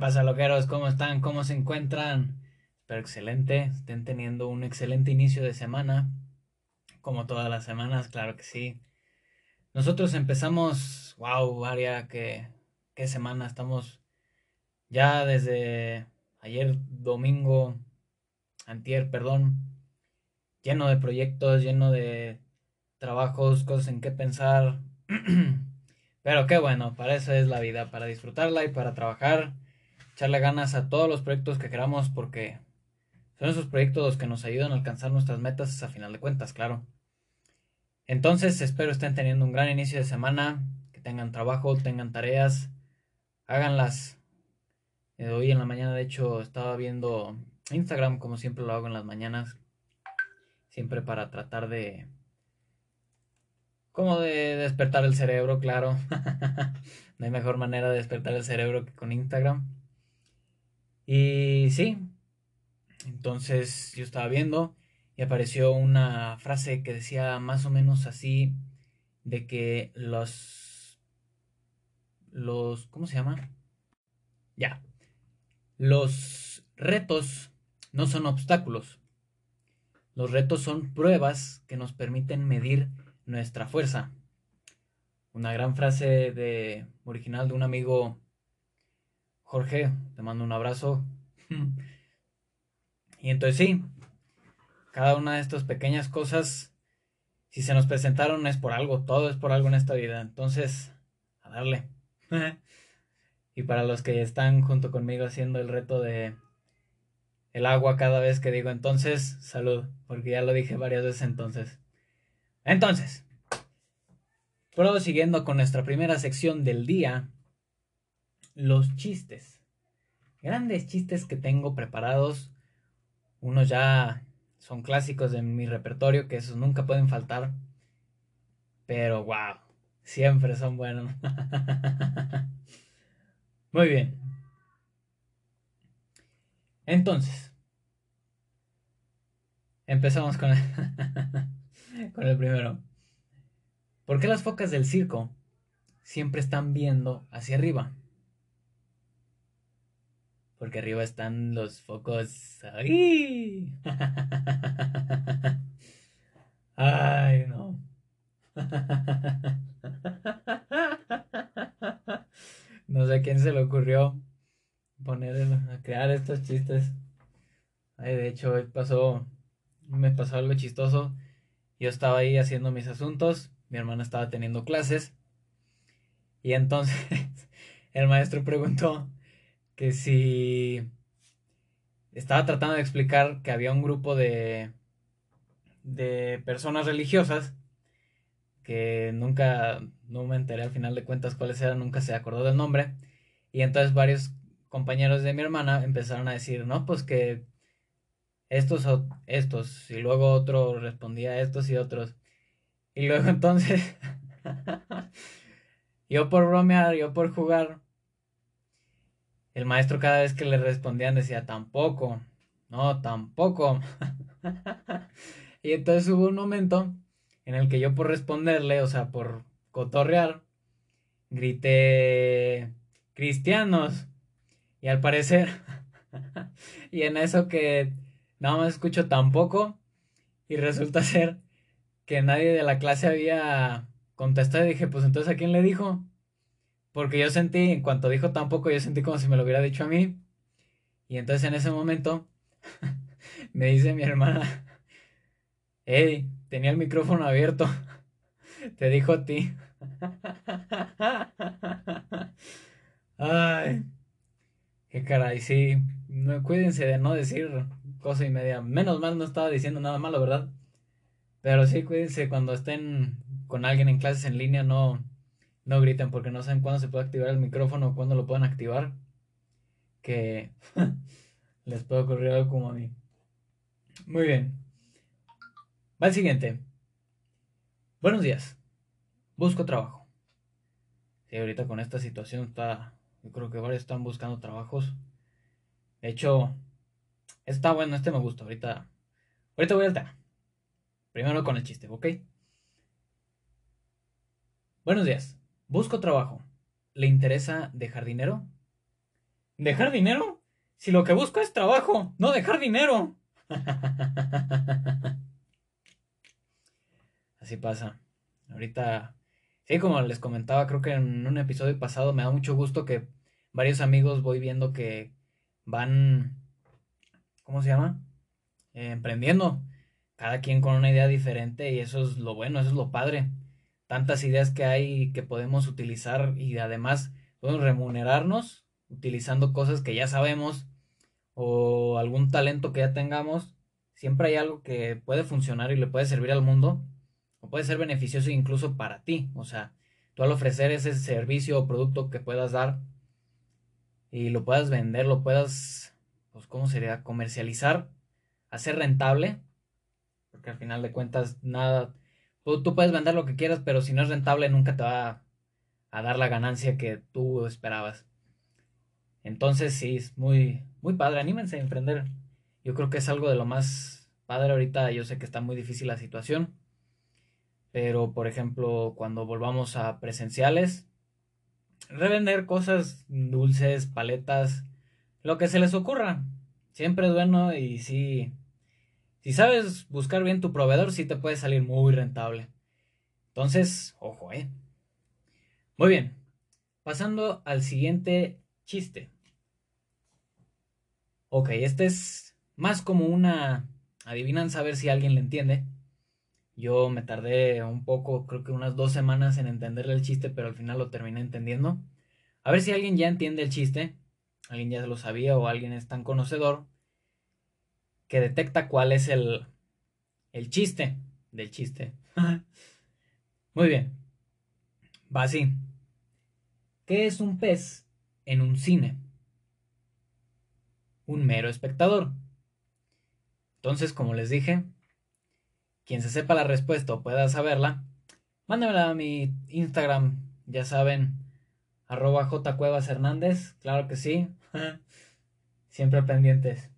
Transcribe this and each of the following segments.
pasa, loqueros? ¿Cómo están? ¿Cómo se encuentran? Espero excelente, estén teniendo un excelente inicio de semana, como todas las semanas, claro que sí. Nosotros empezamos, wow, Varia, qué, qué semana, estamos ya desde ayer domingo, antier, perdón, lleno de proyectos, lleno de trabajos, cosas en qué pensar. Pero qué bueno, para eso es la vida, para disfrutarla y para trabajar, echarle ganas a todos los proyectos que queramos porque son esos proyectos los que nos ayudan a alcanzar nuestras metas a final de cuentas, claro. Entonces espero estén teniendo un gran inicio de semana, que tengan trabajo, tengan tareas, háganlas. Eh, hoy en la mañana de hecho estaba viendo Instagram como siempre lo hago en las mañanas, siempre para tratar de como de despertar el cerebro, claro. no hay mejor manera de despertar el cerebro que con Instagram. Y sí, entonces yo estaba viendo y apareció una frase que decía más o menos así de que los los ¿cómo se llama? Ya. Los retos no son obstáculos. Los retos son pruebas que nos permiten medir nuestra fuerza. Una gran frase de original de un amigo Jorge, te mando un abrazo. y entonces sí, cada una de estas pequeñas cosas, si se nos presentaron es por algo, todo es por algo en esta vida. Entonces, a darle. y para los que están junto conmigo haciendo el reto de el agua cada vez que digo entonces, salud, porque ya lo dije varias veces entonces. Entonces, prosiguiendo con nuestra primera sección del día, los chistes. Grandes chistes que tengo preparados. Unos ya son clásicos de mi repertorio, que esos nunca pueden faltar. Pero wow, siempre son buenos. Muy bien. Entonces, empezamos con con el primero. ¿Por qué las focas del circo siempre están viendo hacia arriba? Porque arriba están los focos. ¡Ay! ¡Ay, no! No sé a quién se le ocurrió poner, crear estos chistes. Ay, de hecho, pasó, me pasó algo chistoso. Yo estaba ahí haciendo mis asuntos, mi hermana estaba teniendo clases y entonces el maestro preguntó que si estaba tratando de explicar que había un grupo de de personas religiosas que nunca no me enteré al final de cuentas cuáles eran, nunca se acordó del nombre y entonces varios compañeros de mi hermana empezaron a decir, "No, pues que estos o estos. Y luego otro respondía a estos y otros. Y luego entonces, yo por bromear, yo por jugar, el maestro cada vez que le respondían decía, tampoco, no, tampoco. y entonces hubo un momento en el que yo por responderle, o sea, por cotorrear, grité, cristianos. Y al parecer, y en eso que nada más escucho tampoco y resulta ser que nadie de la clase había contestado y dije, pues entonces a quién le dijo? Porque yo sentí, en cuanto dijo tampoco, yo sentí como si me lo hubiera dicho a mí. Y entonces en ese momento me dice mi hermana, hey, tenía el micrófono abierto, te dijo a ti. Ay, qué caray, sí, cuídense de no decir cosa y media. Menos mal no estaba diciendo nada malo, ¿verdad? Pero sí, cuídense cuando estén con alguien en clases en línea, no, no griten porque no saben cuándo se puede activar el micrófono o cuándo lo pueden activar. Que les puede ocurrir algo como a mí. Muy bien. Va el siguiente. Buenos días. Busco trabajo. Sí, ahorita con esta situación está. Yo creo que varios están buscando trabajos. De hecho, Está bueno, este me gusta. Ahorita, ahorita voy al tema. Primero con el chiste, ¿ok? Buenos días. Busco trabajo. ¿Le interesa dejar dinero? ¿Dejar dinero? Si lo que busco es trabajo, no dejar dinero. Así pasa. Ahorita, sí, como les comentaba, creo que en un episodio pasado me da mucho gusto que varios amigos voy viendo que van, ¿cómo se llama? Eh, emprendiendo. Cada quien con una idea diferente y eso es lo bueno, eso es lo padre. Tantas ideas que hay que podemos utilizar y además podemos remunerarnos utilizando cosas que ya sabemos o algún talento que ya tengamos. Siempre hay algo que puede funcionar y le puede servir al mundo o puede ser beneficioso incluso para ti. O sea, tú al ofrecer ese servicio o producto que puedas dar y lo puedas vender, lo puedas, pues, ¿cómo sería? Comercializar, hacer rentable, porque al final de cuentas, nada, tú, puedes vender lo que quieras, pero si no es rentable, nunca te va a, dar la ganancia que tú esperabas. Entonces, sí, es muy, muy padre, anímense a emprender. Yo creo que es algo de lo más padre ahorita, yo sé que está muy difícil la situación, pero por ejemplo, cuando volvamos a presenciales, revender cosas dulces, paletas, lo que se les ocurra. Siempre es bueno y si, si sabes buscar bien tu proveedor, sí te puede salir muy rentable. Entonces, ojo, eh. Muy bien. Pasando al siguiente chiste. Ok, este es más como una adivinanza a ver si alguien le entiende. Yo me tardé un poco, creo que unas dos semanas en entenderle el chiste, pero al final lo terminé entendiendo. A ver si alguien ya entiende el chiste, alguien ya lo sabía o alguien es tan conocedor que detecta cuál es el, el chiste del chiste. Muy bien. Va así. ¿Qué es un pez en un cine? Un mero espectador. Entonces, como les dije, quien se sepa la respuesta o pueda saberla, mándamela a mi Instagram, ya saben, arroba jcuevas hernández, claro que sí, siempre pendientes.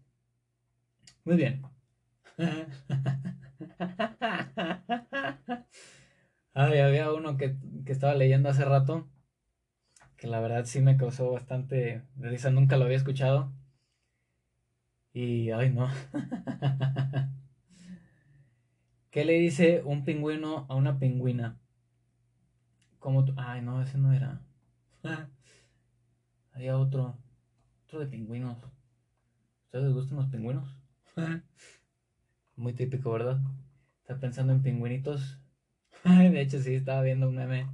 Muy bien. Ay, había uno que, que estaba leyendo hace rato, que la verdad sí me causó bastante risa, nunca lo había escuchado. Y, ay, no. ¿Qué le dice un pingüino a una pingüina? ¿Cómo tú? Ay, no, ese no era. Había otro. Otro de pingüinos. ¿Ustedes les gustan los pingüinos? Muy típico, ¿verdad? Está pensando en pingüinitos. de hecho, sí, estaba viendo un meme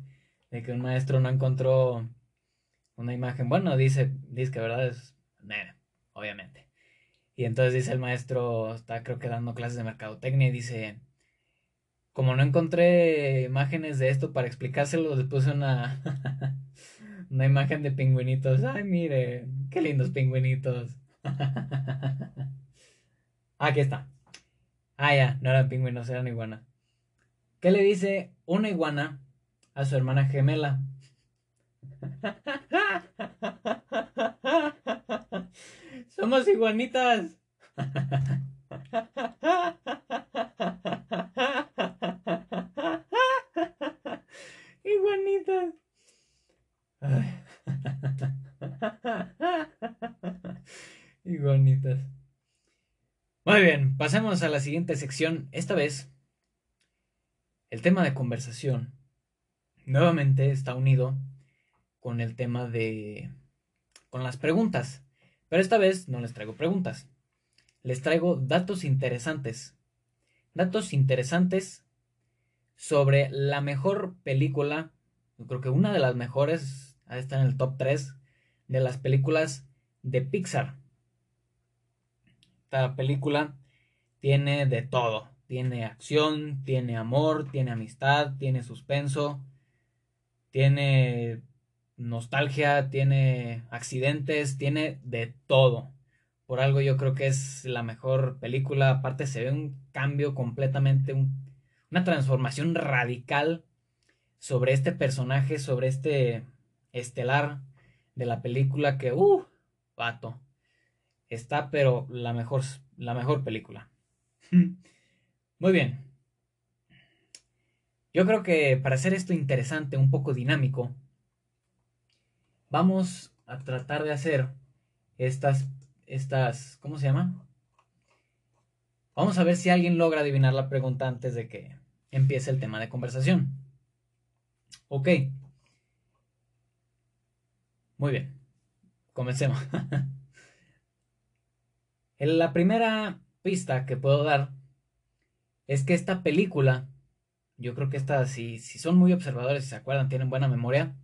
de que un maestro no encontró una imagen. Bueno, dice, dice que verdad es. obviamente. Y entonces dice el maestro, está creo que dando clases de mercadotecnia y dice como no encontré imágenes de esto para explicárselo, les puse una, una imagen de pingüinitos. Ay, mire, qué lindos pingüinitos. Aquí está. Ah, ya, no eran pingüinos, eran iguanas. ¿Qué le dice una iguana a su hermana gemela? Somos iguanitas. Iguanitas. Iguanitas. Muy bien, pasemos a la siguiente sección. Esta vez, el tema de conversación nuevamente está unido con el tema de... con las preguntas. Pero esta vez no les traigo preguntas. Les traigo datos interesantes. Datos interesantes sobre la mejor película, creo que una de las mejores, está en el top 3 de las películas de Pixar. Esta película tiene de todo. Tiene acción, tiene amor, tiene amistad, tiene suspenso, tiene nostalgia, tiene accidentes, tiene de todo. Por algo yo creo que es la mejor película. Aparte se ve un cambio completamente, un una transformación radical sobre este personaje, sobre este estelar de la película que, uh, vato, está pero la mejor, la mejor película. Muy bien. Yo creo que para hacer esto interesante, un poco dinámico, vamos a tratar de hacer estas, estas, ¿cómo se llama? Vamos a ver si alguien logra adivinar la pregunta antes de que empiece el tema de conversación. Ok. Muy bien. Comencemos. la primera pista que puedo dar es que esta película, yo creo que esta, si, si son muy observadores, si se acuerdan, tienen buena memoria,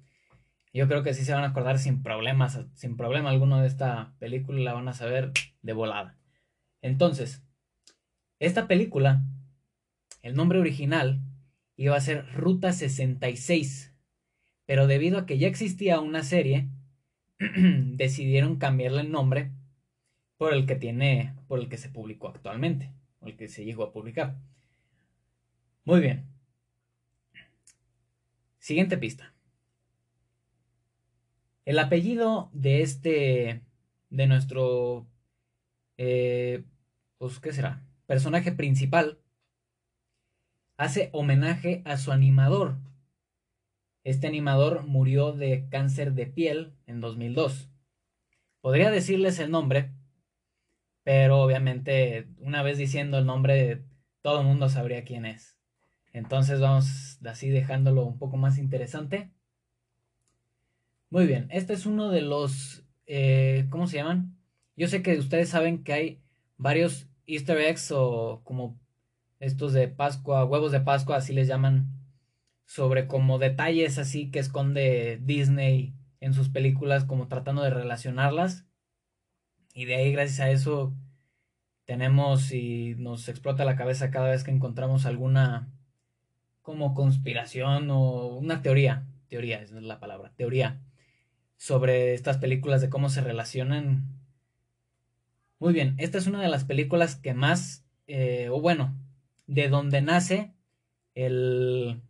yo creo que sí se van a acordar sin problemas, sin problema alguno de esta película, la van a saber de volada. Entonces, esta película, el nombre original iba a ser Ruta 66, pero debido a que ya existía una serie, decidieron cambiarle el nombre por el que tiene, por el que se publicó actualmente, o el que se llegó a publicar. Muy bien. Siguiente pista. El apellido de este, de nuestro, eh, pues, ¿qué será? Personaje principal, hace homenaje a su animador. Este animador murió de cáncer de piel en 2002. Podría decirles el nombre, pero obviamente una vez diciendo el nombre, todo el mundo sabría quién es. Entonces vamos así dejándolo un poco más interesante. Muy bien, este es uno de los, eh, ¿cómo se llaman? Yo sé que ustedes saben que hay varios easter eggs o como estos de Pascua, huevos de Pascua, así les llaman, sobre como detalles así que esconde Disney en sus películas, como tratando de relacionarlas. Y de ahí, gracias a eso, tenemos y nos explota la cabeza cada vez que encontramos alguna como conspiración o una teoría. Teoría, es la palabra, teoría sobre estas películas, de cómo se relacionan. Muy bien, esta es una de las películas que más, eh, o bueno, de donde nace el,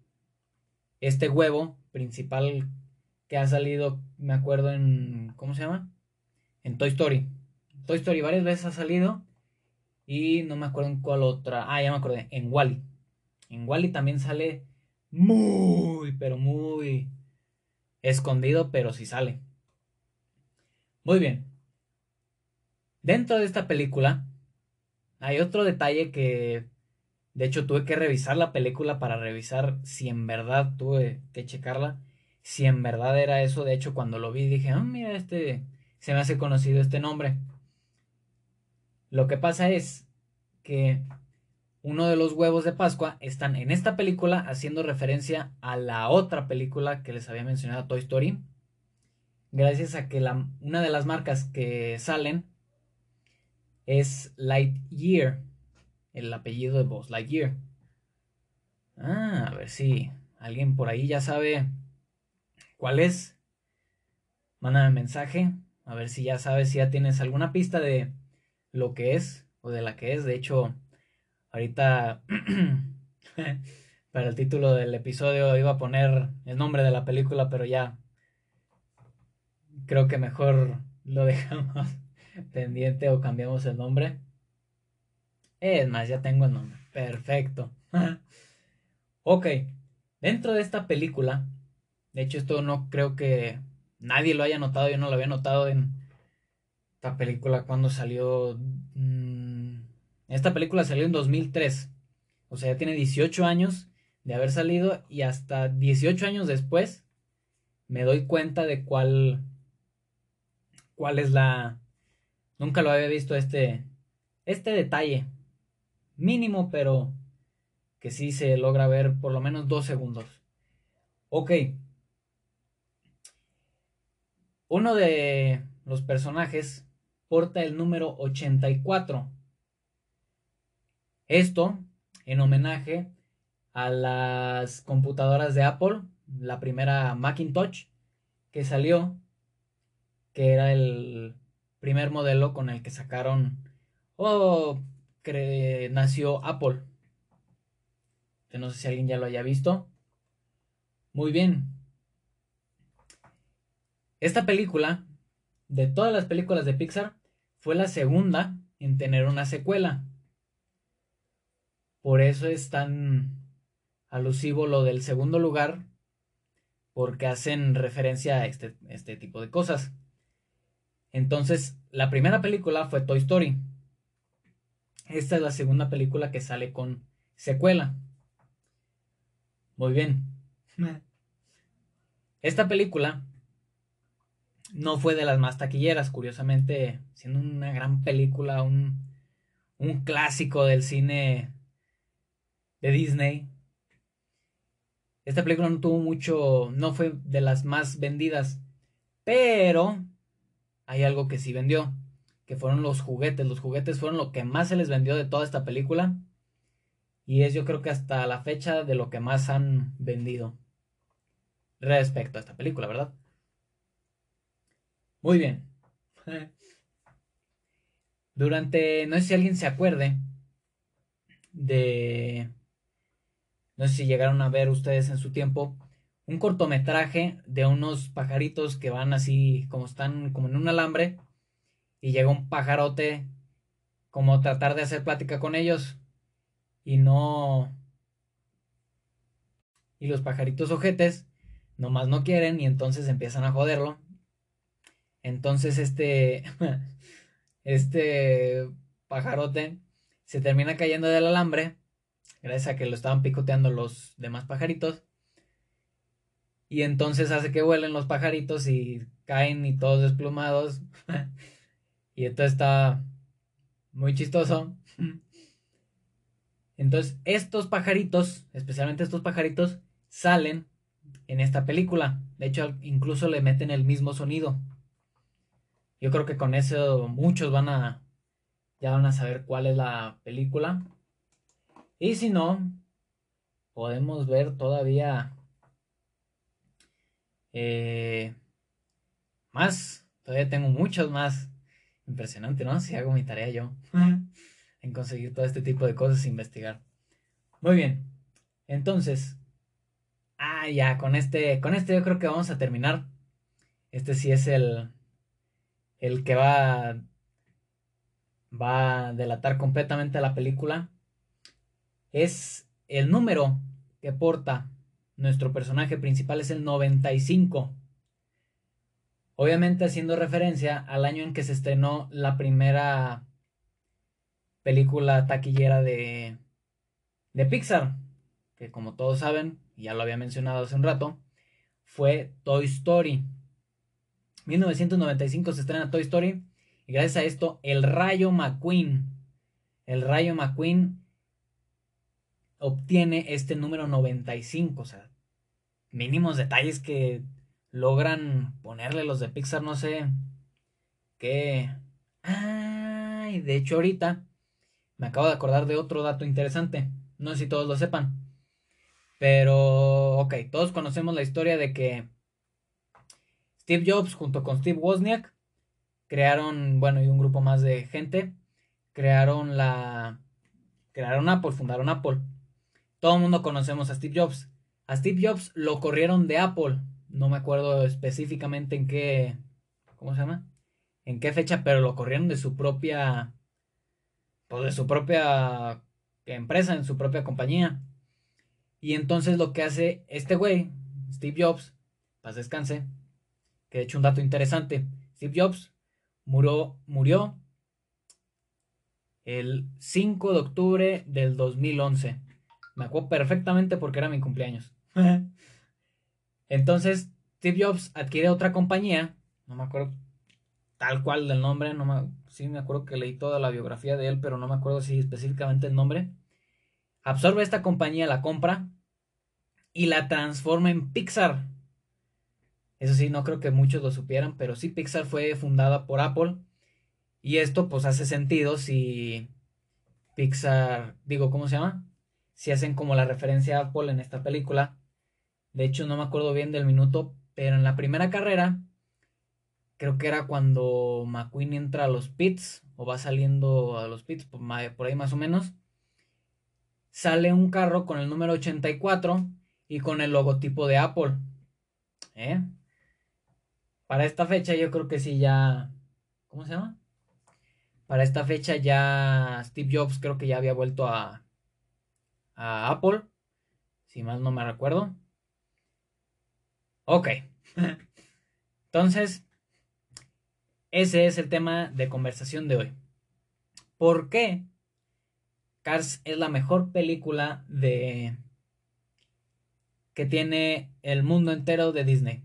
este huevo principal que ha salido, me acuerdo en, ¿cómo se llama? En Toy Story. Toy Story varias veces ha salido y no me acuerdo en cuál otra. Ah, ya me acordé, en Wally. En Wally también sale muy, pero muy escondido, pero sí sale. Muy bien. Dentro de esta película hay otro detalle que, de hecho, tuve que revisar la película para revisar si en verdad tuve que checarla, si en verdad era eso. De hecho, cuando lo vi dije, ah, mira, este, se me hace conocido este nombre. Lo que pasa es que uno de los huevos de Pascua están en esta película haciendo referencia a la otra película que les había mencionado, Toy Story. Gracias a que una de las marcas que salen es Lightyear, el apellido de Buzz Lightyear. Ah, a ver si alguien por ahí ya sabe cuál es. Mándame mensaje, a ver si ya sabes, si ya tienes alguna pista de lo que es o de la que es. De hecho, Ahorita, para el título del episodio iba a poner el nombre de la película, pero ya creo que mejor lo dejamos pendiente o cambiamos el nombre. Es más, ya tengo el nombre. Perfecto. ok, dentro de esta película, de hecho esto no creo que nadie lo haya notado, yo no lo había notado en esta película cuando salió... Esta película salió en 2003. O sea, ya tiene 18 años de haber salido y hasta 18 años después me doy cuenta de cuál cuál es la nunca lo había visto este este detalle. Mínimo pero que sí se logra ver por lo menos dos segundos. Ok. Uno de los personajes porta el número 84 esto en homenaje a las computadoras de Apple, la primera Macintosh que salió, que era el primer modelo con el que sacaron o que nació Apple. Que no sé si alguien ya lo haya visto. Muy bien. Esta película, de todas las películas de Pixar, fue la segunda en tener una secuela. Por eso es tan alusivo lo del segundo lugar, porque hacen referencia a este, este tipo de cosas. Entonces, la primera película fue Toy Story. Esta es la segunda película que sale con secuela. Muy bien. Esta película no fue de las más taquilleras, curiosamente, siendo una gran película, un, un clásico del cine de Disney. Esta película no tuvo mucho, no fue de las más vendidas, pero hay algo que sí vendió, que fueron los juguetes. Los juguetes fueron lo que más se les vendió de toda esta película. Y es yo creo que hasta la fecha de lo que más han vendido respecto a esta película, ¿verdad? Muy bien. Durante, no sé si alguien se acuerde de, no sé si llegaron a ver ustedes en su tiempo, un cortometraje de unos pajaritos que van así, como están como en un alambre, y llega un pajarote como tratar de hacer plática con ellos y no... Y los pajaritos ojetes nomás no quieren y entonces empiezan a joderlo entonces este, este pajarote se termina cayendo del alambre, gracias a que lo estaban picoteando los demás pajaritos. Y entonces hace que vuelen los pajaritos y caen y todos desplumados. y esto está muy chistoso. Entonces, estos pajaritos, especialmente estos pajaritos, salen en esta película. De hecho, incluso le meten el mismo sonido. Yo creo que con eso muchos van a ya van a saber cuál es la película. Y si no, podemos ver todavía eh, más. Todavía tengo muchos más. Impresionante, ¿no? Si hago mi tarea yo en conseguir todo este tipo de cosas e investigar. Muy bien. Entonces, ah, ya, con este, con este yo creo que vamos a terminar. Este sí es el, el que va, va a delatar completamente la película, es el número que porta nuestro personaje principal, es el 95. Obviamente haciendo referencia al año en que se estrenó la primera película taquillera de, de Pixar, que como todos saben, ya lo había mencionado hace un rato, fue Toy Story. 1995 se estrena Toy Story y gracias a esto el Rayo McQueen, el Rayo McQueen obtiene este número 95, o sea, mínimos detalles que logran ponerle los de Pixar, no sé qué. Ay, de hecho ahorita me acabo de acordar de otro dato interesante, no sé si todos lo sepan. Pero, ok, todos conocemos la historia de que Steve Jobs junto con Steve Wozniak crearon, bueno, y un grupo más de gente, crearon la crearon Apple, fundaron Apple. Todo el mundo conocemos a Steve Jobs. A Steve Jobs lo corrieron de Apple. No me acuerdo específicamente en qué ¿cómo se llama? En qué fecha, pero lo corrieron de su propia pues de su propia empresa, en su propia compañía. Y entonces lo que hace este güey, Steve Jobs, paz descanse, que de hecho un dato interesante, Steve Jobs murió, murió el 5 de octubre del 2011. Me acuerdo perfectamente porque era mi cumpleaños. Entonces, Steve Jobs adquiere otra compañía, no me acuerdo tal cual del nombre, no me, sí me acuerdo que leí toda la biografía de él, pero no me acuerdo si específicamente el nombre. Absorbe esta compañía, la compra y la transforma en Pixar. Eso sí, no creo que muchos lo supieran, pero sí Pixar fue fundada por Apple. Y esto pues hace sentido si Pixar, digo, ¿cómo se llama? Si hacen como la referencia a Apple en esta película. De hecho, no me acuerdo bien del minuto, pero en la primera carrera, creo que era cuando McQueen entra a los pits, o va saliendo a los pits, por ahí más o menos, sale un carro con el número 84 y con el logotipo de Apple. ¿Eh? Para esta fecha yo creo que sí ya... ¿Cómo se llama? Para esta fecha ya Steve Jobs creo que ya había vuelto a, a Apple. Si mal no me recuerdo. Ok. Entonces, ese es el tema de conversación de hoy. ¿Por qué Cars es la mejor película de que tiene el mundo entero de Disney?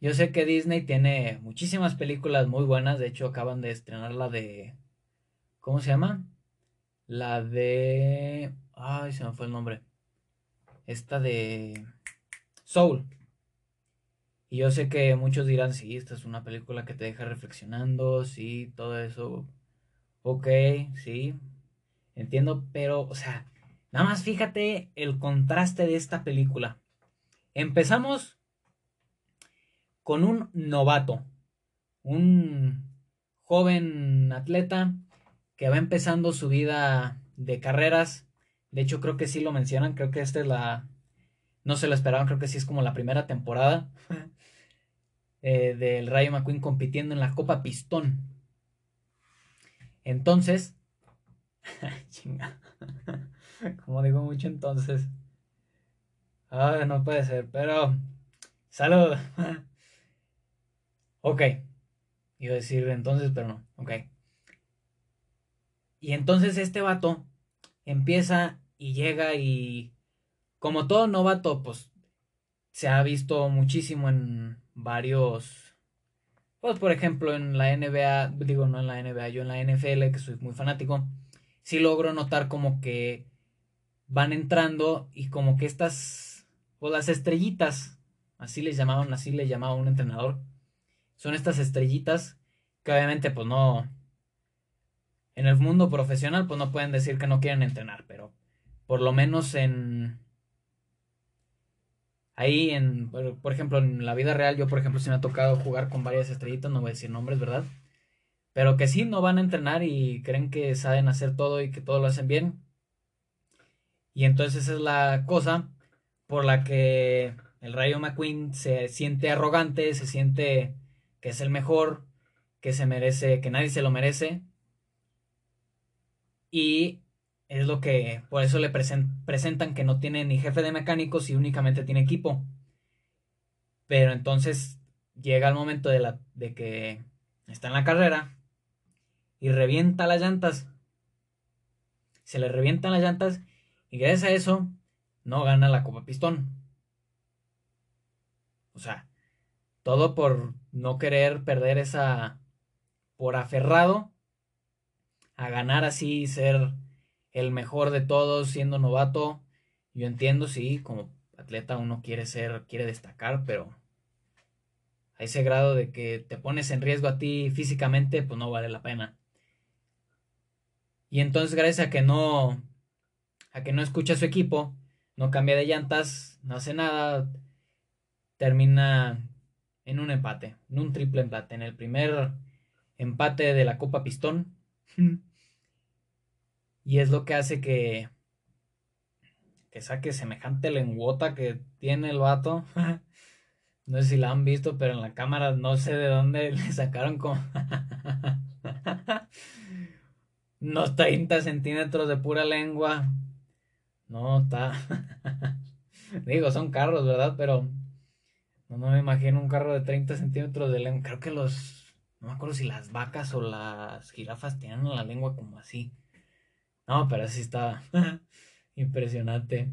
Yo sé que Disney tiene muchísimas películas muy buenas, de hecho acaban de estrenar la de ¿cómo se llama? La de ay, se me fue el nombre. Esta de Soul. Y yo sé que muchos dirán, sí, esta es una película que te deja reflexionando, sí, todo eso. Ok, sí, entiendo, pero, o sea, nada más fíjate el contraste de esta película. Empezamos con un novato, un joven atleta que va empezando su vida de carreras. De hecho, creo que sí lo mencionan, creo que esta es la... No se lo esperaban, creo que sí es como la primera temporada. Eh, del Rayo McQueen compitiendo en la Copa Pistón. Entonces, chinga, como digo mucho entonces, ah, no puede ser, pero, salud. Ok, iba a decir entonces, pero no, ok. Y entonces este vato empieza y llega y como todo novato, pues se ha visto muchísimo en varios, pues por ejemplo en la NBA, digo no en la NBA, yo en la NFL, que soy muy fanático, sí logro notar como que van entrando y como que estas, pues las estrellitas, así les llamaban, así le llamaba un entrenador, son estas estrellitas que obviamente pues no, en el mundo profesional pues no pueden decir que no quieren entrenar, pero por lo menos en Ahí, en, por ejemplo, en la vida real, yo, por ejemplo, sí me ha tocado jugar con varias estrellitas, no voy a decir nombres, ¿verdad? Pero que sí, no van a entrenar y creen que saben hacer todo y que todo lo hacen bien. Y entonces es la cosa por la que el Rayo McQueen se siente arrogante, se siente que es el mejor, que se merece, que nadie se lo merece. Y es lo que, por eso le presentan que no tiene ni jefe de mecánicos y únicamente tiene equipo. Pero entonces llega el momento de, la, de que está en la carrera y revienta las llantas. Se le revientan las llantas y gracias a eso no gana la Copa Pistón. O sea, todo por no querer perder esa, por aferrado a ganar así, ser el mejor de todos siendo novato. Yo entiendo, sí, como atleta uno quiere ser, quiere destacar, pero a ese grado de que te pones en riesgo a ti físicamente, pues no vale la pena. Y entonces gracias a que no a que no escucha a su equipo, no cambia de llantas, no hace nada, termina en un empate, en un triple empate, en el primer empate de la Copa Pistón. Y es lo que hace que, que saque semejante lenguota que tiene el vato. no sé si la han visto, pero en la cámara no sé de dónde le sacaron como unos 30 centímetros de pura lengua. No, está. Digo, son carros, ¿verdad? Pero no, no, me imagino un carro de 30 centímetros de lengua. Creo que los. No me acuerdo si las vacas o las jirafas tienen la lengua como así. No, pero sí está impresionante.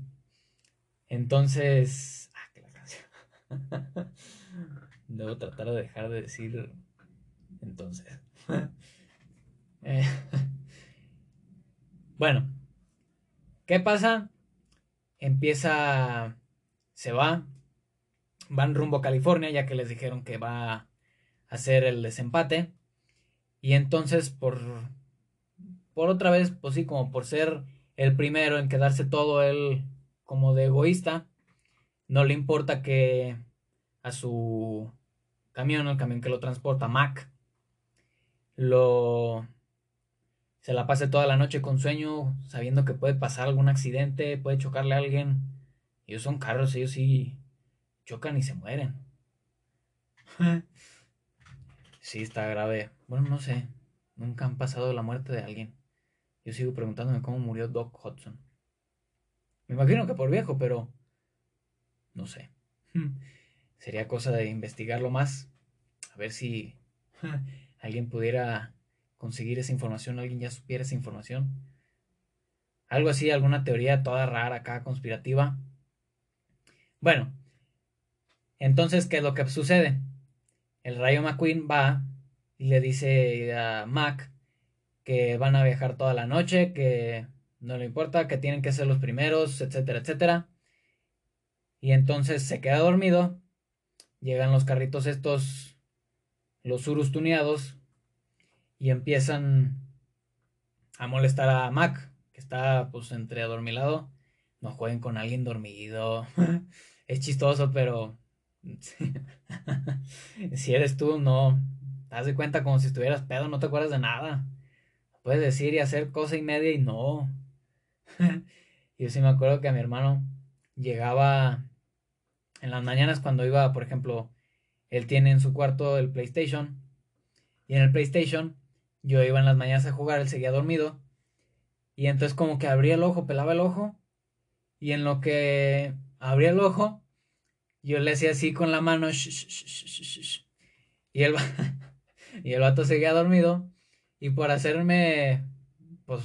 Entonces, ah, que canción. Debo tratar de dejar de decir entonces. Eh, bueno, ¿qué pasa? Empieza, se va, van rumbo a California, ya que les dijeron que va a hacer el desempate. Y entonces, por por otra vez, pues sí, como por ser el primero en quedarse todo él como de egoísta, no le importa que a su camión, el camión que lo transporta, Mac, lo se la pase toda la noche con sueño, sabiendo que puede pasar algún accidente, puede chocarle a alguien. Ellos son carros, ellos sí chocan y se mueren. sí, está grave. Bueno, no sé. Nunca han pasado la muerte de alguien. Yo sigo preguntándome cómo murió Doc Hudson. Me imagino que por viejo, pero no sé. Sería cosa de investigarlo más. A ver si alguien pudiera conseguir esa información, alguien ya supiera esa información. Algo así, alguna teoría toda rara acá, conspirativa. Bueno, entonces, ¿qué es lo que sucede? El Rayo McQueen va y le dice a Mac que van a viajar toda la noche, que no le importa, que tienen que ser los primeros, etcétera, etcétera. Y entonces se queda dormido. Llegan los carritos estos, los Urus tuneados, y empiezan a molestar a Mac, que está pues entre adormilado. No jueguen con alguien dormido. es chistoso, pero si eres tú, no. Te das de cuenta como si estuvieras pedo, no te acuerdas de nada. Puedes decir y hacer cosa y media y no. Yo sí me acuerdo que a mi hermano llegaba en las mañanas cuando iba, por ejemplo, él tiene en su cuarto el PlayStation. Y en el PlayStation yo iba en las mañanas a jugar, él seguía dormido. Y entonces como que abría el ojo, pelaba el ojo. Y en lo que abría el ojo, yo le hacía así con la mano. y, el, y el vato seguía dormido. Y por hacerme, pues,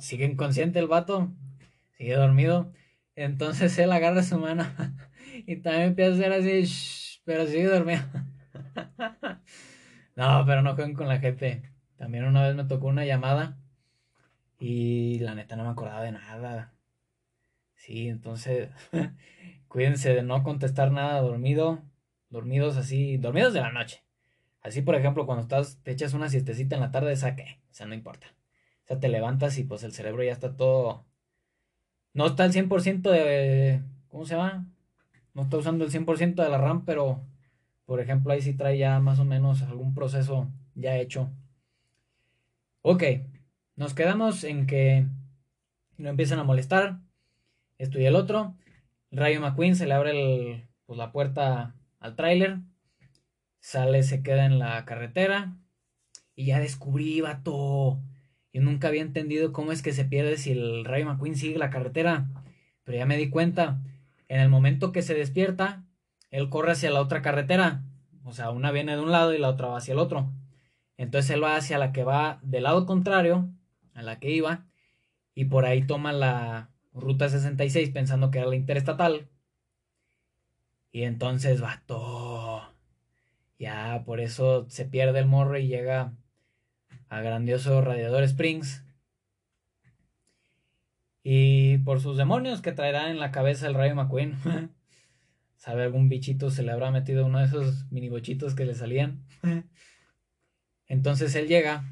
sigue inconsciente el vato. Sigue dormido. Entonces él agarra su mano y también empieza a hacer así, pero sigue dormido. No, pero no jueguen con la gente. También una vez me tocó una llamada y la neta no me acordaba de nada. Sí, entonces cuídense de no contestar nada dormido, dormidos así, dormidos de la noche. Así, por ejemplo, cuando estás, te echas una siestecita en la tarde, esa que, o sea, no importa. O sea, te levantas y pues el cerebro ya está todo... No está al 100% de... ¿Cómo se llama? No está usando el 100% de la RAM, pero por ejemplo, ahí sí trae ya más o menos algún proceso ya hecho. Ok, nos quedamos en que lo empiezan a molestar. Esto y el otro. Rayo McQueen se le abre pues, la puerta al tráiler. Sale, se queda en la carretera. Y ya descubrí, vato. Yo nunca había entendido cómo es que se pierde si el Rayo McQueen sigue la carretera. Pero ya me di cuenta. En el momento que se despierta, él corre hacia la otra carretera. O sea, una viene de un lado y la otra va hacia el otro. Entonces él va hacia la que va del lado contrario a la que iba y por ahí toma la ruta 66 pensando que era la interestatal. Y entonces va todo. Ya, por eso se pierde el morro y llega a grandioso Radiador Springs. Y por sus demonios que traerá en la cabeza el Rayo McQueen. sabe algún bichito se le habrá metido uno de esos mini bochitos que le salían. Entonces él llega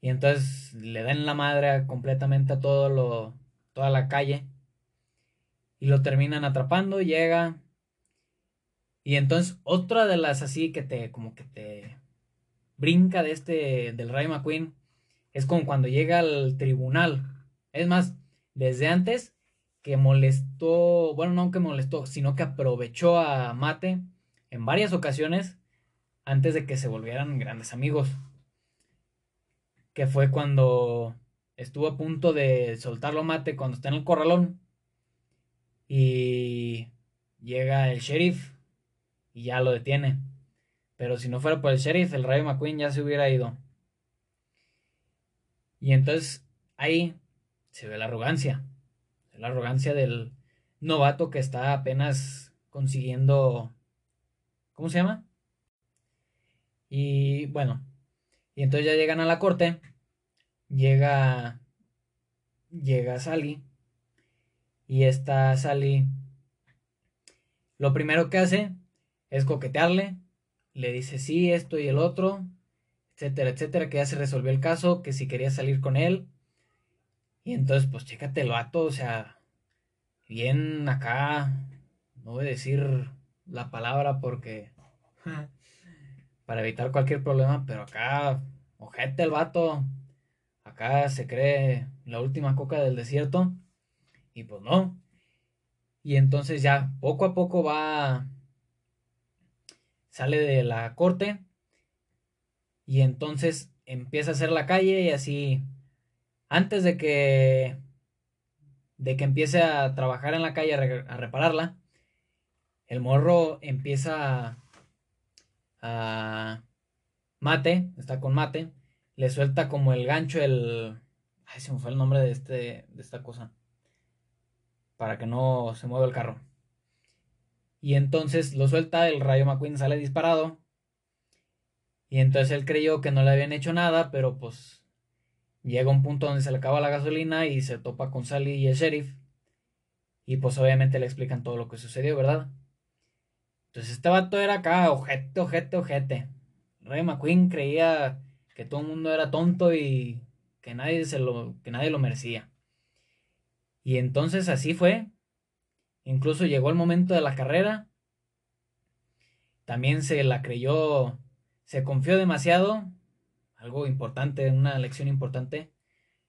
y entonces le dan la madre completamente a todo lo, toda la calle y lo terminan atrapando, llega y entonces otra de las así que te como que te brinca de este del Ray McQueen es como cuando llega al tribunal. Es más, desde antes que molestó, bueno, no que molestó, sino que aprovechó a Mate en varias ocasiones antes de que se volvieran grandes amigos. Que fue cuando estuvo a punto de soltarlo Mate cuando está en el corralón. Y llega el sheriff y ya lo detiene. Pero si no fuera por el sheriff, el Rayo McQueen ya se hubiera ido. Y entonces ahí se ve la arrogancia la arrogancia del novato que está apenas consiguiendo, ¿cómo se llama? Y bueno, y entonces ya llegan a la corte, llega, llega Sally, y esta Sally, lo primero que hace es coquetearle, le dice sí, esto y el otro, etcétera, etcétera, que ya se resolvió el caso, que si quería salir con él, y entonces, pues chécate el vato, o sea, bien acá, no voy a decir la palabra porque para evitar cualquier problema, pero acá, ojete el vato, se cree la última coca del desierto y pues no. Y entonces ya poco a poco va, sale de la corte y entonces empieza a hacer la calle y así antes de que de que empiece a trabajar en la calle a, repararla, el morro empieza a, Mate, está con Mate, le suelta como el gancho, el... Ay, se me fue el nombre de, este, de esta cosa. Para que no se mueva el carro. Y entonces lo suelta, el Rayo McQueen sale disparado. Y entonces él creyó que no le habían hecho nada, pero pues llega un punto donde se le acaba la gasolina y se topa con Sally y el sheriff. Y pues obviamente le explican todo lo que sucedió, ¿verdad? Entonces este vato era acá, ojete, ojete, ojete. Ray McQueen creía que todo el mundo era tonto y que nadie, se lo, que nadie lo merecía. Y entonces así fue. Incluso llegó el momento de la carrera. También se la creyó, se confió demasiado. Algo importante, una lección importante.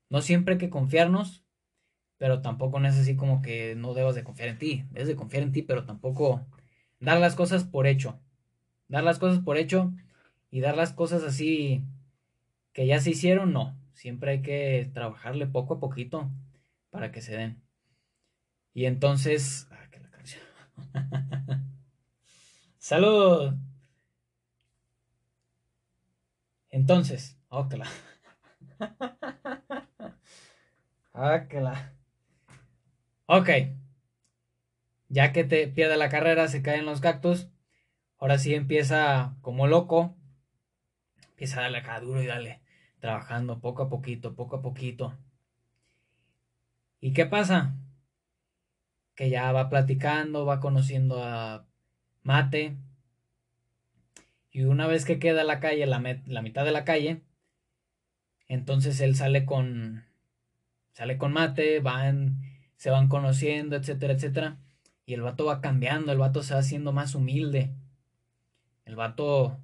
No siempre hay que confiarnos, pero tampoco no es así como que no debas de confiar en ti. Debes de confiar en ti, pero tampoco dar las cosas por hecho. Dar las cosas por hecho y dar las cosas así que ya se hicieron, no. Siempre hay que trabajarle poco a poquito para que se den. Y entonces. Ah, que la canción. ¡Salud! Entonces. Oh, ah, que la. Ok. Ya que te pierde la carrera, se caen los cactus. Ahora sí empieza como loco. Empieza a darle acá duro y dale. Trabajando poco a poquito, poco a poquito. ¿Y qué pasa? Que ya va platicando, va conociendo a Mate. Y una vez que queda la calle, la, la mitad de la calle, entonces él sale con. Sale con Mate, van, se van conociendo, etcétera, etcétera. Y el vato va cambiando, el vato se va haciendo más humilde. El vato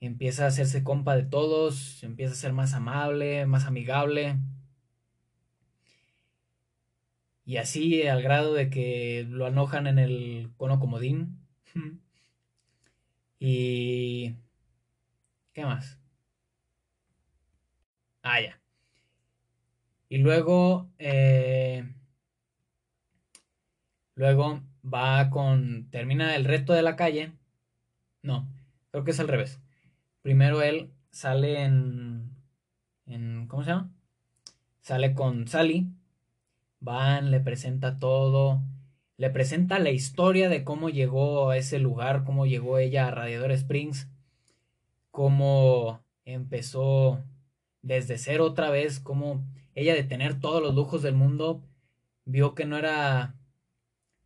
empieza a hacerse compa de todos, empieza a ser más amable, más amigable. Y así al grado de que lo enojan en el cono comodín. y... ¿Qué más? Ah, ya. Y luego... Eh, luego va con... Termina el resto de la calle. No, creo que es al revés. Primero él sale en... en ¿Cómo se llama? Sale con Sally Van, le presenta todo, le presenta la historia de cómo llegó a ese lugar, cómo llegó ella a Radiador Springs, cómo empezó desde cero otra vez, cómo ella de tener todos los lujos del mundo vio que no era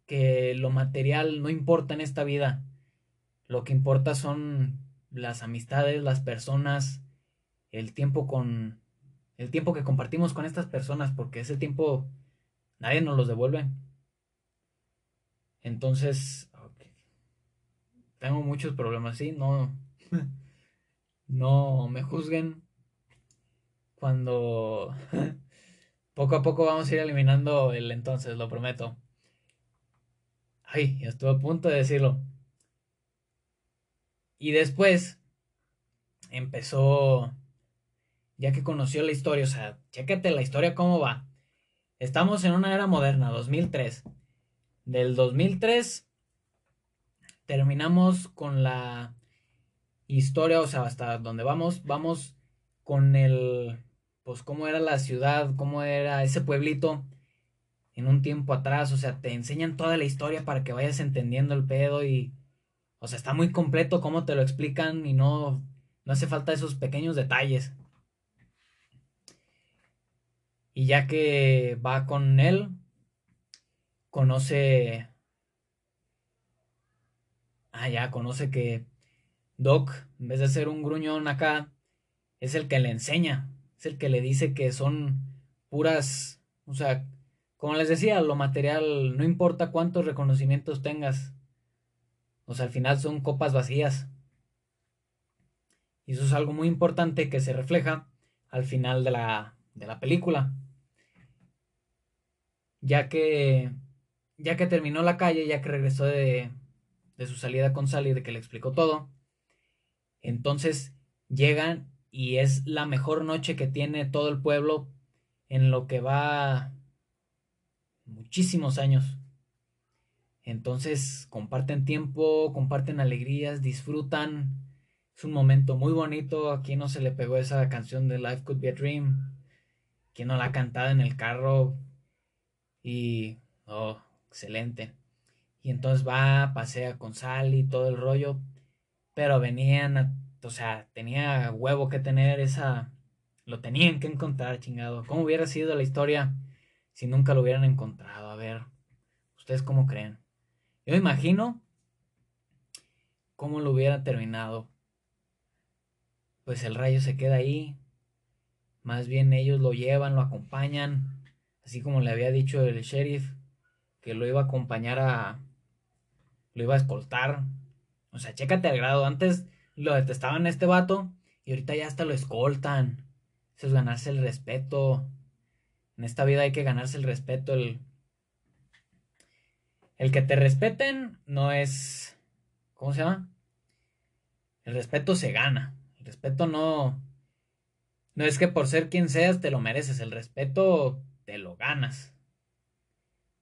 que lo material no importa en esta vida. Lo que importa son las amistades, las personas, el tiempo con el tiempo que compartimos con estas personas, porque ese tiempo Nadie nos los devuelve. Entonces, tengo muchos problemas, sí, no, no me juzguen cuando poco a poco vamos a ir eliminando el entonces, lo prometo. Ay, estuve a punto de decirlo. Y después empezó, ya que conoció la historia, o sea, chécate la historia cómo va. Estamos en una era moderna, 2003. Del 2003 terminamos con la historia, o sea, hasta donde vamos, vamos con el, pues cómo era la ciudad, cómo era ese pueblito en un tiempo atrás, o sea, te enseñan toda la historia para que vayas entendiendo el pedo y, o sea, está muy completo cómo te lo explican y no, no hace falta esos pequeños detalles. Y ya que va con él, conoce... Ah, ya, conoce que Doc, en vez de ser un gruñón acá, es el que le enseña, es el que le dice que son puras, o sea, como les decía, lo material, no importa cuántos reconocimientos tengas, sea, al final son copas vacías. Y eso es algo muy importante que se refleja al final de la, de la película. Ya que, ya que terminó la calle, ya que regresó de, de su salida con Sally, de que le explicó todo, entonces llegan y es la mejor noche que tiene todo el pueblo en lo que va muchísimos años. Entonces comparten tiempo, comparten alegrías, disfrutan, Es un momento muy bonito. Aquí no se le pegó esa canción de Life Could Be a Dream. Quien no la ha cantado en el carro. Y. Oh, excelente. Y entonces va, pasea con Sally todo el rollo. Pero venían, o sea, tenía huevo que tener esa. Lo tenían que encontrar, chingado. ¿Cómo hubiera sido la historia si nunca lo hubieran encontrado? A ver, ¿ustedes cómo creen? Yo imagino cómo lo hubiera terminado. Pues el rayo se queda ahí. Más bien ellos lo llevan, lo acompañan. Así como le había dicho el sheriff que lo iba a acompañar a, lo iba a escoltar. O sea, chécate al grado. Antes lo detestaban a este vato y ahorita ya hasta lo escoltan. Eso es ganarse el respeto. En esta vida hay que ganarse el respeto. El, el que te respeten no es... ¿Cómo se llama? El respeto se gana. El respeto no... No es que por ser quien seas te lo mereces. El respeto te lo ganas.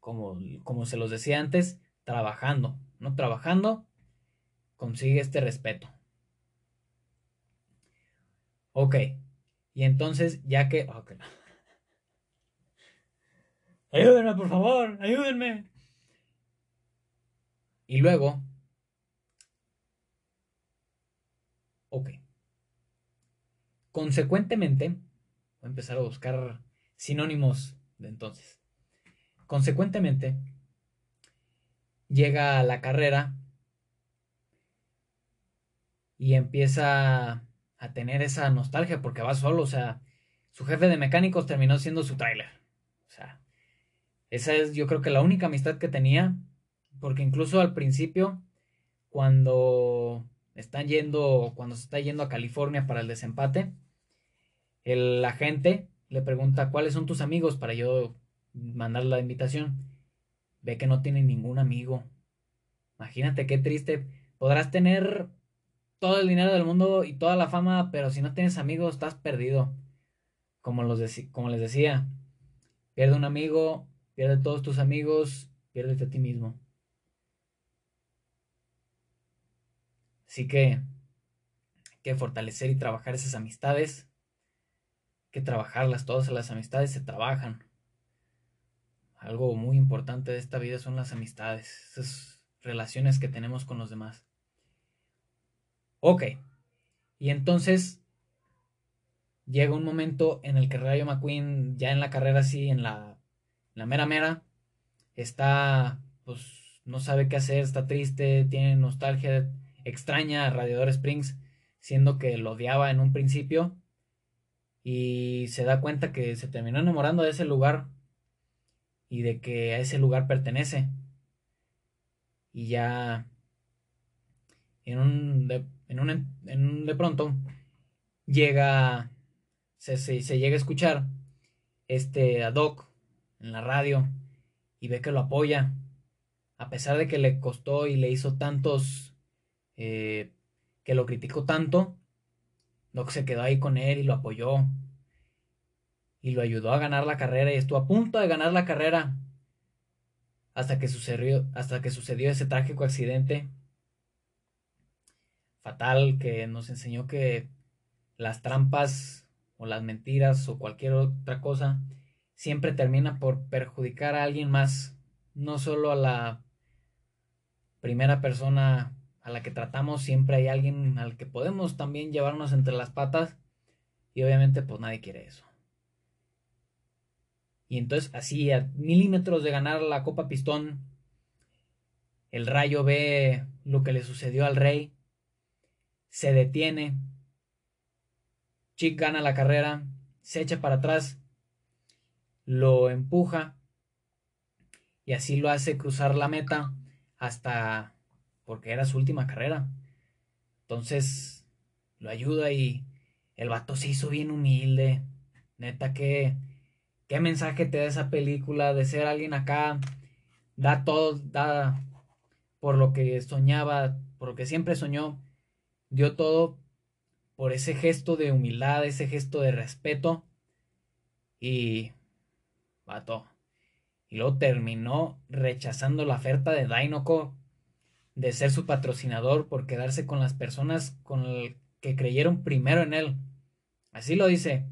Como, como se los decía antes, trabajando. No trabajando, consigue este respeto. Ok. Y entonces, ya que... Ayúdenme, por favor, ayúdenme. Y luego... Ok. Consecuentemente, voy a empezar a buscar sinónimos de entonces. Consecuentemente, llega a la carrera y empieza a tener esa nostalgia porque va solo, o sea, su jefe de mecánicos terminó siendo su trailer. O sea, esa es yo creo que la única amistad que tenía, porque incluso al principio, cuando están yendo, cuando se está yendo a California para el desempate, el agente le pregunta cuáles son tus amigos para yo mandar la invitación ve que no tiene ningún amigo. Imagínate qué triste. Podrás tener todo el dinero del mundo y toda la fama, pero si no tienes amigos, estás perdido. Como, los como les decía, pierde un amigo, pierde todos tus amigos, piérdete a ti mismo. Así que hay que fortalecer y trabajar esas amistades. Hay que trabajarlas, todas las amistades se trabajan algo muy importante de esta vida son las amistades, esas relaciones que tenemos con los demás. Ok, y entonces llega un momento en el que Rayo McQueen, ya en la carrera así, en la, la mera mera, está, pues no sabe qué hacer, está triste, tiene nostalgia, extraña a Radiador Springs, siendo que lo odiaba en un principio, y se da cuenta que se terminó enamorando de ese lugar y de que a ese lugar pertenece. Y ya en un de, pronto llega, se, se, llega a escuchar este a Doc en la radio y ve que lo apoya. A pesar de que le costó y le hizo tantos, eh, que lo criticó tanto, Doc se quedó ahí con él y lo apoyó y lo ayudó a ganar la carrera y estuvo a punto de ganar la carrera hasta que sucedió, hasta que sucedió ese trágico accidente fatal que nos enseñó que las trampas o las mentiras o cualquier otra cosa siempre termina por perjudicar a alguien más, no solo a la primera persona a la que tratamos, siempre hay alguien al que podemos también llevarnos entre las patas y obviamente pues nadie quiere eso. Y entonces así a milímetros de ganar la Copa Pistón, el rayo ve lo que le sucedió al rey, se detiene, Chick gana la carrera, se echa para atrás, lo empuja y así lo hace cruzar la meta hasta porque era su última carrera. Entonces lo ayuda y el vato se hizo bien humilde. Neta que qué mensaje te da esa película de ser alguien acá, da todo, da por lo que soñaba, por lo que siempre soñó, dio todo por ese gesto de humildad, ese gesto de respeto y vato. Y luego terminó rechazando la oferta de Dinoco de ser su patrocinador por quedarse con las personas con que creyeron primero en él. Así lo dice.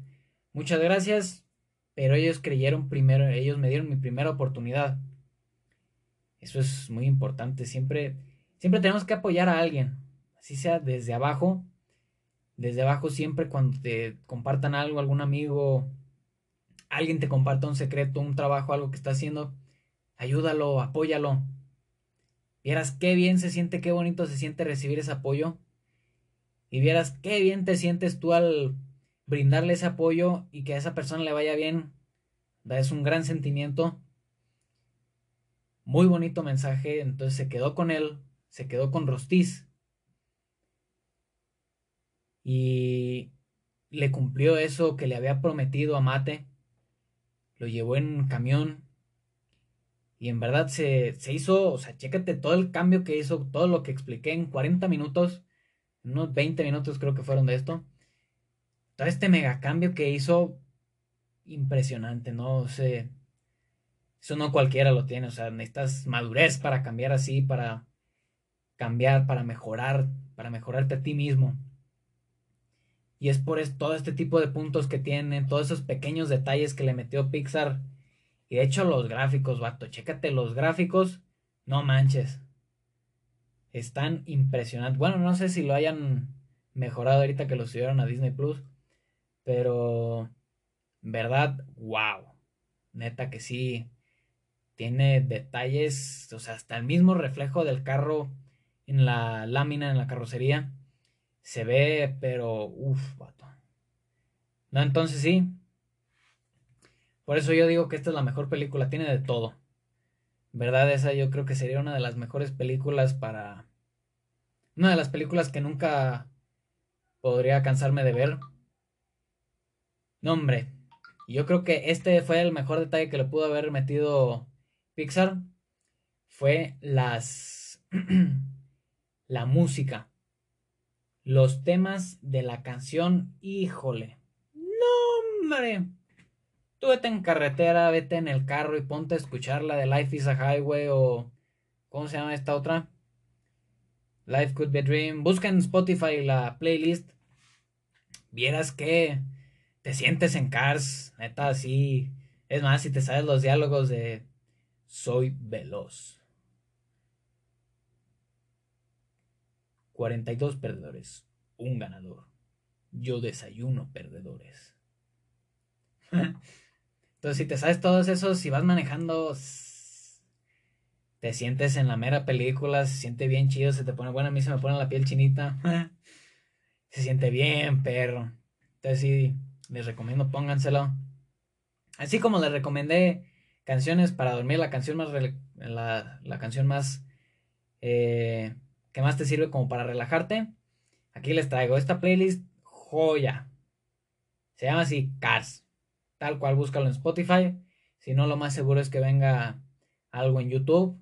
Muchas gracias, pero ellos creyeron primero, ellos me dieron mi primera oportunidad. Eso es muy importante. Siempre, siempre tenemos que apoyar a alguien, así sea desde abajo. Desde abajo siempre cuando te compartan algo, algún amigo, alguien te comparta un secreto, un trabajo, algo que está haciendo, ayúdalo, apóyalo. Vieras qué bien se siente, qué bonito se siente recibir ese apoyo. Y vieras qué bien te sientes tú al brindarle ese apoyo y que a esa persona le vaya bien. Es un gran sentimiento. Muy bonito mensaje. Entonces se quedó con él, se quedó con Rostiz. Y le cumplió eso que le había prometido a Mate. Lo llevó en un camión y en verdad se, hizo, o sea, chécate todo el cambio que hizo, todo lo que expliqué en 40 minutos, unos 20 minutos creo que fueron de esto. Todo este mega cambio que hizo, impresionante, ¿no? O sea, eso no cualquiera lo tiene, o sea, necesitas madurez para cambiar así, para cambiar, para mejorar, para mejorarte a ti mismo. Y es por todo este tipo de puntos que tiene, todos esos pequeños detalles que le metió Pixar y de hecho los gráficos, vato, chécate los gráficos, no manches. Están impresionantes. Bueno, no sé si lo hayan mejorado ahorita que lo subieron a Disney Plus, pero verdad, wow. Neta que sí tiene detalles, o sea, hasta el mismo reflejo del carro en la lámina en la carrocería se ve, pero uff, vato. No, entonces sí, por eso yo digo que esta es la mejor película, tiene de todo. ¿Verdad? Esa yo creo que sería una de las mejores películas para... Una de las películas que nunca podría cansarme de ver. No, hombre. Yo creo que este fue el mejor detalle que le pudo haber metido Pixar. Fue las... la música. Los temas de la canción. Híjole. No, hombre. Tú vete en carretera, vete en el carro y ponte a escuchar la de Life is a Highway o. ¿Cómo se llama esta otra? Life Could Be a Dream. Busca en Spotify la playlist. Vieras que te sientes en Cars, neta, así. Es más, si te sabes los diálogos de Soy veloz. 42 perdedores, un ganador. Yo desayuno perdedores. Entonces, si te sabes todos esos, si vas manejando, te sientes en la mera película, se siente bien chido, se te pone, bueno, a mí se me pone la piel chinita. se siente bien, perro. Entonces, sí, les recomiendo, pónganselo. Así como les recomendé canciones para dormir, la canción más, la, la canción más, eh, que más te sirve como para relajarte. Aquí les traigo esta playlist joya. Se llama así Cars tal cual búscalo en Spotify. Si no, lo más seguro es que venga algo en YouTube.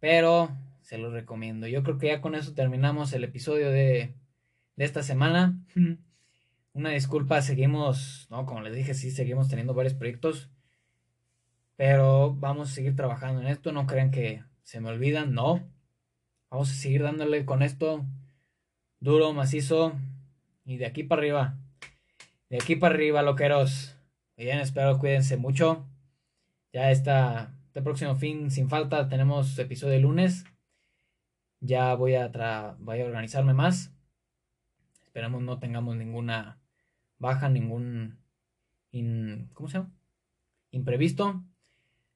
Pero se lo recomiendo. Yo creo que ya con eso terminamos el episodio de, de esta semana. Una disculpa, seguimos, no, como les dije, sí, seguimos teniendo varios proyectos. Pero vamos a seguir trabajando en esto. No crean que se me olvidan, no. Vamos a seguir dándole con esto duro, macizo y de aquí para arriba. De aquí para arriba, loqueros. Bien, espero cuídense mucho. Ya está este próximo fin, sin falta, tenemos episodio de lunes. Ya voy a, voy a organizarme más. Esperamos no tengamos ninguna baja, ningún ¿cómo se llama? imprevisto.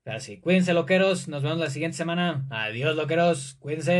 Pero sí, cuídense loqueros, nos vemos la siguiente semana. Adiós loqueros, cuídense.